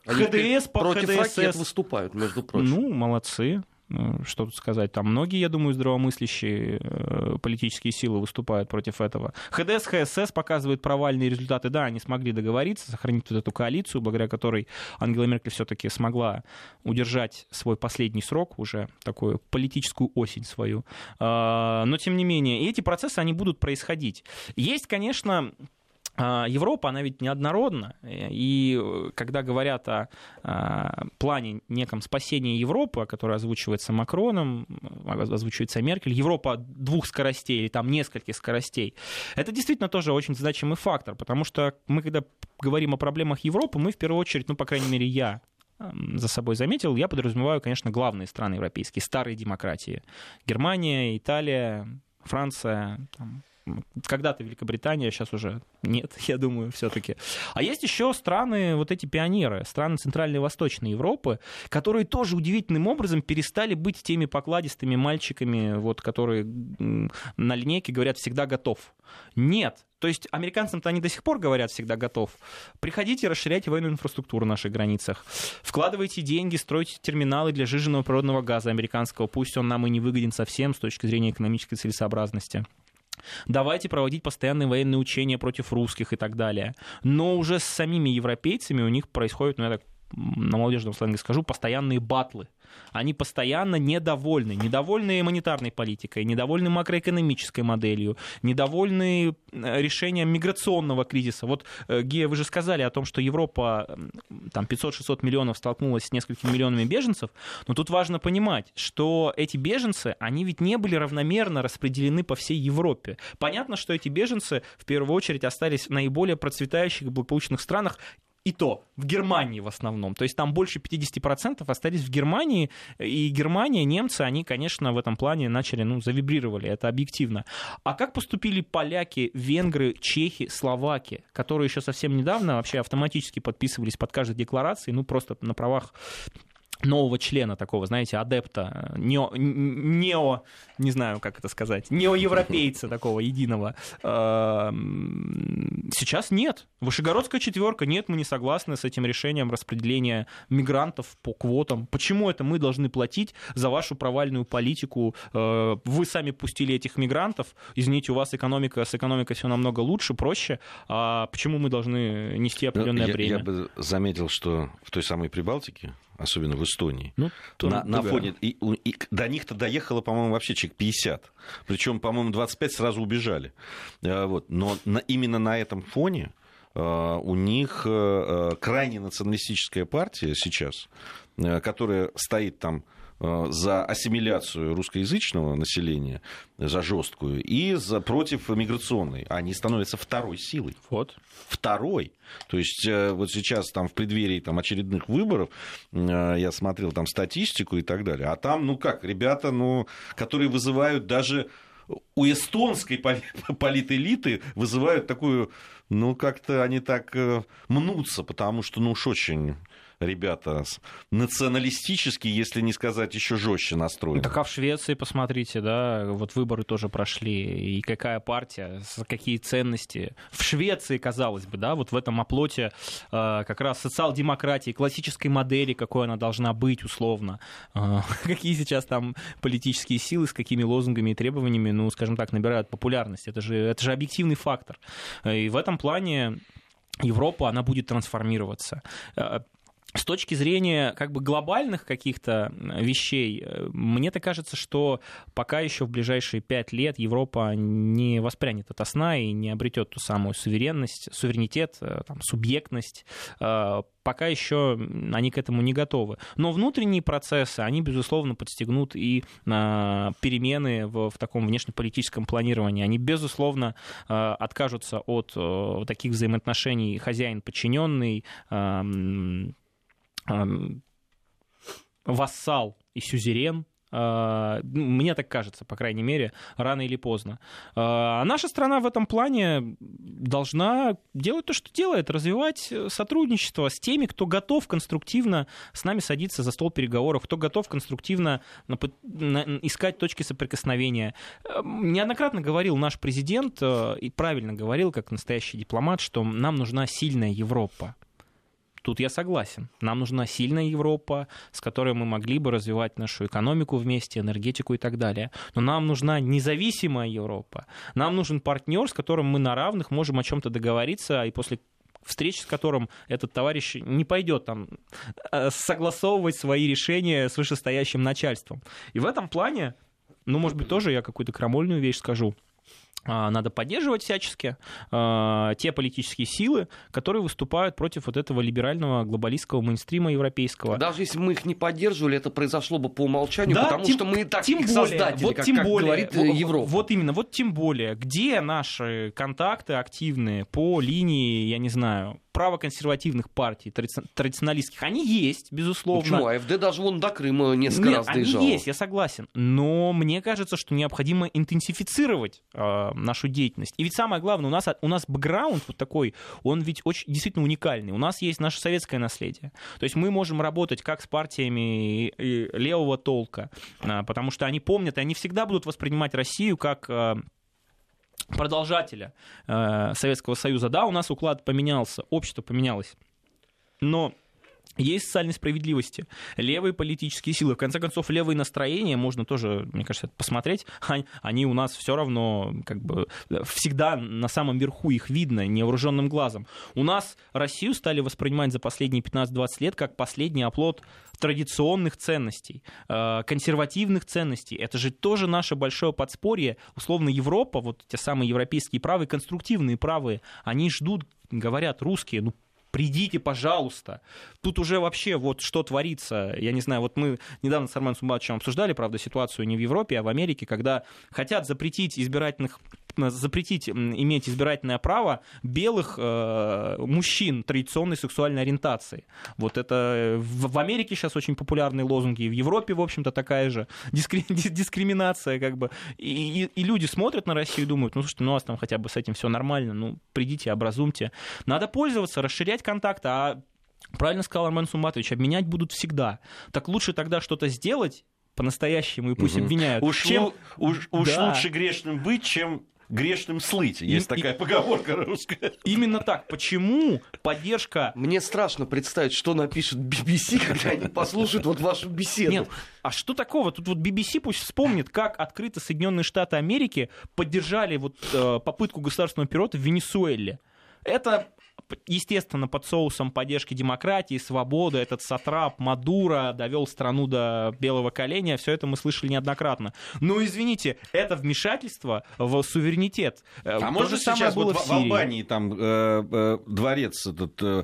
Они ХДС по против ХДСС. выступают, между прочим. Ну, молодцы. Э, что тут сказать, там многие, я думаю, здравомыслящие э, политические силы выступают против этого. ХДС, ХСС показывают провальные результаты. Да, они смогли договориться, сохранить вот эту коалицию, благодаря которой Ангела Меркель все-таки смогла удержать свой последний срок, уже такую политическую осень свою. А, но, тем не менее, эти процессы, они будут происходить. Есть, конечно, Европа, она ведь неоднородна, и когда говорят о, о плане неком спасения Европы, который озвучивается Макроном, озвучивается Меркель, Европа двух скоростей или там нескольких скоростей, это действительно тоже очень значимый фактор, потому что мы, когда говорим о проблемах Европы, мы в первую очередь, ну, по крайней мере, я за собой заметил, я подразумеваю, конечно, главные страны европейские, старые демократии. Германия, Италия, Франция, там, когда-то Великобритания, сейчас уже нет, я думаю, все-таки. А есть еще страны, вот эти пионеры, страны Центральной и Восточной Европы, которые тоже удивительным образом перестали быть теми покладистыми мальчиками, вот, которые на линейке говорят «всегда готов». Нет, то есть американцам-то они до сих пор говорят всегда готов. Приходите, расширяйте военную инфраструктуру на наших границах. Вкладывайте деньги, стройте терминалы для жиженного природного газа американского. Пусть он нам и не выгоден совсем с точки зрения экономической целесообразности. Давайте проводить постоянные военные учения против русских и так далее. Но уже с самими европейцами у них происходит, ну я так на молодежном сленге скажу, постоянные батлы. Они постоянно недовольны. Недовольны монетарной политикой, недовольны макроэкономической моделью, недовольны э, решением миграционного кризиса. Вот, э, Гея, вы же сказали о том, что Европа там 500-600 миллионов столкнулась с несколькими миллионами беженцев, но тут важно понимать, что эти беженцы, они ведь не были равномерно распределены по всей Европе. Понятно, что эти беженцы в первую очередь остались в наиболее процветающих и благополучных странах, и то в Германии в основном. То есть там больше 50% остались в Германии, и Германия, немцы, они, конечно, в этом плане начали, ну, завибрировали, это объективно. А как поступили поляки, венгры, чехи, словаки, которые еще совсем недавно вообще автоматически подписывались под каждой декларацией, ну, просто на правах нового члена такого, знаете, адепта, нео, нео не знаю, как это сказать, неоевропейца такого единого. Эм, сейчас нет. Вышегородская четверка, нет, мы не согласны с этим решением распределения мигрантов по квотам. Почему это мы должны платить за вашу провальную политику? Э, вы сами пустили этих мигрантов, извините, у вас экономика, с экономикой все намного лучше, проще, а почему мы должны нести определенное я, бремя? Я бы заметил, что в той самой Прибалтике особенно в Эстонии. Ну, на, на фоне и, и до них-то доехало, по-моему, вообще человек 50. Причем, по-моему, 25 сразу убежали. А, вот. Но на, именно на этом фоне а, у них а, крайне националистическая партия сейчас, которая стоит там Э, за ассимиляцию русскоязычного населения, за жесткую, и за против миграционной. Они становятся второй силой. Вот. Второй. То есть э, вот сейчас там в преддверии там, очередных выборов э, я смотрел там статистику и так далее. А там, ну как, ребята, ну, которые вызывают даже у эстонской политэлиты вызывают такую, ну, как-то они так мнутся, потому что, ну уж очень ребята националистически, если не сказать еще жестче настроены. Так а в Швеции, посмотрите, да, вот выборы тоже прошли, и какая партия, какие ценности. В Швеции, казалось бы, да, вот в этом оплоте э, как раз социал-демократии, классической модели, какой она должна быть, условно. Э, какие сейчас там политические силы, с какими лозунгами и требованиями, ну, скажем так, набирают популярность. Это же, это же объективный фактор. И в этом плане Европа, она будет трансформироваться. Э, с точки зрения как бы глобальных каких-то вещей, э, мне так кажется, что пока еще в ближайшие пять лет Европа не воспрянет от сна и не обретет ту самую суверенность, суверенитет, э, там, субъектность. Э, пока еще они к этому не готовы. Но внутренние процессы, они, безусловно, подстегнут и перемены в, в таком внешнеполитическом планировании. Они, безусловно, откажутся от таких взаимоотношений хозяин-подчиненный, вассал и сюзерен, а, ну, мне так кажется, по крайней мере, рано или поздно. А наша страна в этом плане должна делать то, что делает, развивать сотрудничество с теми, кто готов конструктивно с нами садиться за стол переговоров, кто готов конструктивно искать точки соприкосновения. Неоднократно говорил наш президент, э, и правильно говорил, как настоящий дипломат, что нам нужна сильная Европа. Тут я согласен. Нам нужна сильная Европа, с которой мы могли бы развивать нашу экономику вместе, энергетику и так далее. Но нам нужна независимая Европа. Нам нужен партнер, с которым мы на равных можем о чем-то договориться, и после встреч с которым этот товарищ не пойдет там э, согласовывать свои решения с вышестоящим начальством. И в этом плане, ну, может быть, тоже я какую-то крамольную вещь скажу. А, надо поддерживать всячески э, те политические силы, которые выступают против вот этого либерального глобалистского мейнстрима европейского. Даже если мы их не поддерживали, это произошло бы по умолчанию, да, потому тем, что мы и так тем их более, создатели, вот как, тем как более, говорит вот, Европа. Вот именно, вот тем более, где наши контакты активные по линии, я не знаю, правоконсервативных партий, традиционалистских, они есть, безусловно. Почему? АФД даже вон до Крыма несколько Нет, раз доезжал. Они есть, я согласен. Но мне кажется, что необходимо интенсифицировать э, нашу деятельность. И ведь самое главное, у нас, у нас бэкграунд вот такой, он ведь очень действительно уникальный. У нас есть наше советское наследие. То есть мы можем работать как с партиями левого толка, э, потому что они помнят, и они всегда будут воспринимать Россию как... Э, продолжателя э, Советского Союза. Да, у нас уклад поменялся, общество поменялось, но есть социальной справедливости, левые политические силы. В конце концов, левые настроения можно тоже, мне кажется, посмотреть. Они у нас все равно как бы всегда на самом верху их видно невооруженным глазом. У нас Россию стали воспринимать за последние 15-20 лет как последний оплот традиционных ценностей, э, консервативных ценностей. Это же тоже наше большое подспорье. Условно, Европа, вот те самые европейские правые, конструктивные правые, они ждут, говорят русские, ну придите, пожалуйста. Тут уже вообще вот что творится, я не знаю, вот мы недавно с Арменом Сумбатовичем обсуждали, правда, ситуацию не в Европе, а в Америке, когда хотят запретить избирательных запретить иметь избирательное право белых э, мужчин традиционной сексуальной ориентации. Вот это в, в Америке сейчас очень популярные лозунги, и в Европе, в общем-то, такая же дискри, дискриминация, как бы. И, и, и люди смотрят на Россию и думают, ну, слушайте, ну, у вас там хотя бы с этим все нормально, ну, придите, образумьте. Надо пользоваться, расширять контакты, а Правильно сказал Армен Суматович, обменять будут всегда. Так лучше тогда что-то сделать по-настоящему, и пусть угу. обвиняют. Уж, чем... уж, уж да. лучше грешным быть, чем грешным слыть. Есть и, такая и, поговорка русская. Именно так. Почему поддержка... Мне страшно представить, что напишет BBC, когда они послушают вот вашу беседу. Нет, а что такого? Тут вот BBC пусть вспомнит, как открыто Соединенные Штаты Америки поддержали вот э, попытку государственного переворота в Венесуэле. Это естественно, под соусом поддержки демократии, свободы, этот сатрап Мадура довел страну до белого коленя, все это мы слышали неоднократно. Но, извините, это вмешательство в суверенитет. Э, а может сейчас было вот в, в Албании там э, э, дворец этот э,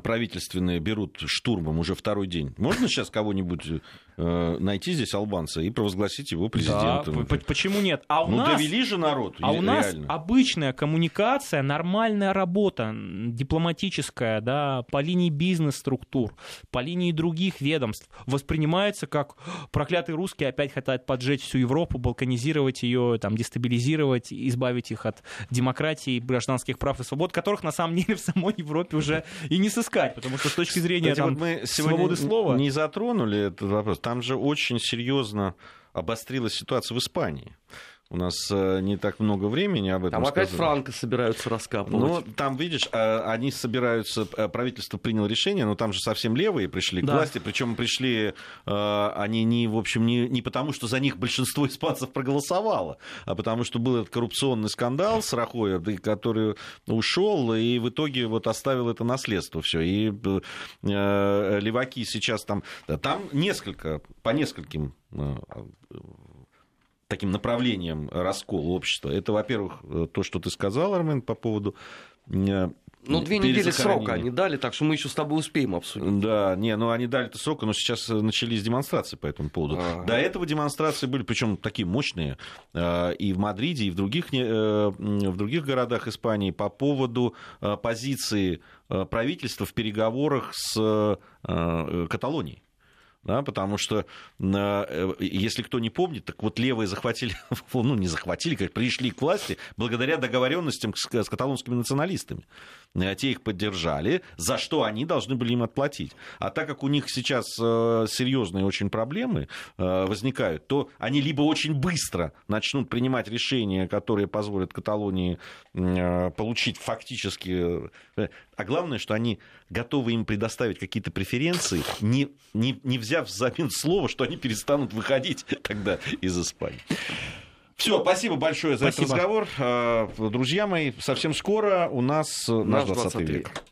правительственные берут штурмом уже второй день. Можно сейчас кого-нибудь э, найти здесь албанца и провозгласить его президентом? Да, почему нет? А у ну, нас, довели же народ. А у нас обычная коммуникация, нормальная работа, дипломатическая, да, по линии бизнес-структур, по линии других ведомств воспринимается как проклятые русские опять хотят поджечь всю Европу, балканизировать ее, там, дестабилизировать, избавить их от демократии, гражданских прав и свобод, которых на самом деле в самой Европе уже и не сыскать, потому что с точки зрения Кстати, там, вот мы свободы слова... не затронули этот вопрос. Там же очень серьезно обострилась ситуация в Испании. У нас э, не так много времени об этом Там опять Франко собираются раскапывать. Ну, там, видишь, а, они собираются, э, правительство приняло решение, но там же совсем левые пришли да. к власти, причем пришли э, они не, в общем, не, не потому, что за них большинство испанцев проголосовало, а потому что был этот коррупционный скандал с Рахоя, который ушел и в итоге вот оставил это наследство все. И э, леваки сейчас там, там несколько, по нескольким таким направлением раскола общества. Это, во-первых, то, что ты сказал, Армен, по поводу э, ну, две недели срока они дали, так что мы еще с тобой успеем обсудить. Да, не, ну они дали это срока, но сейчас начались демонстрации по этому поводу. Ага. До этого демонстрации были, причем такие мощные, э, и в Мадриде, и в других, э, в других городах Испании по поводу позиции правительства в переговорах с Каталонией да, потому что, э, если кто не помнит, так вот левые захватили, ну не захватили, как пришли к власти благодаря договоренностям с, с каталонскими националистами. Э, те их поддержали, за что они должны были им отплатить. А так как у них сейчас э, серьезные очень проблемы возникают, то они либо очень быстро начнут принимать решения, которые позволят Каталонии получить фактически... А главное, что они готовы им предоставить какие-то преференции, не, не, не взяв взамен слова, что они перестанут выходить тогда из Испании. Все, спасибо большое за этот разговор. Друзья мои, совсем скоро у нас наш 20 век. век.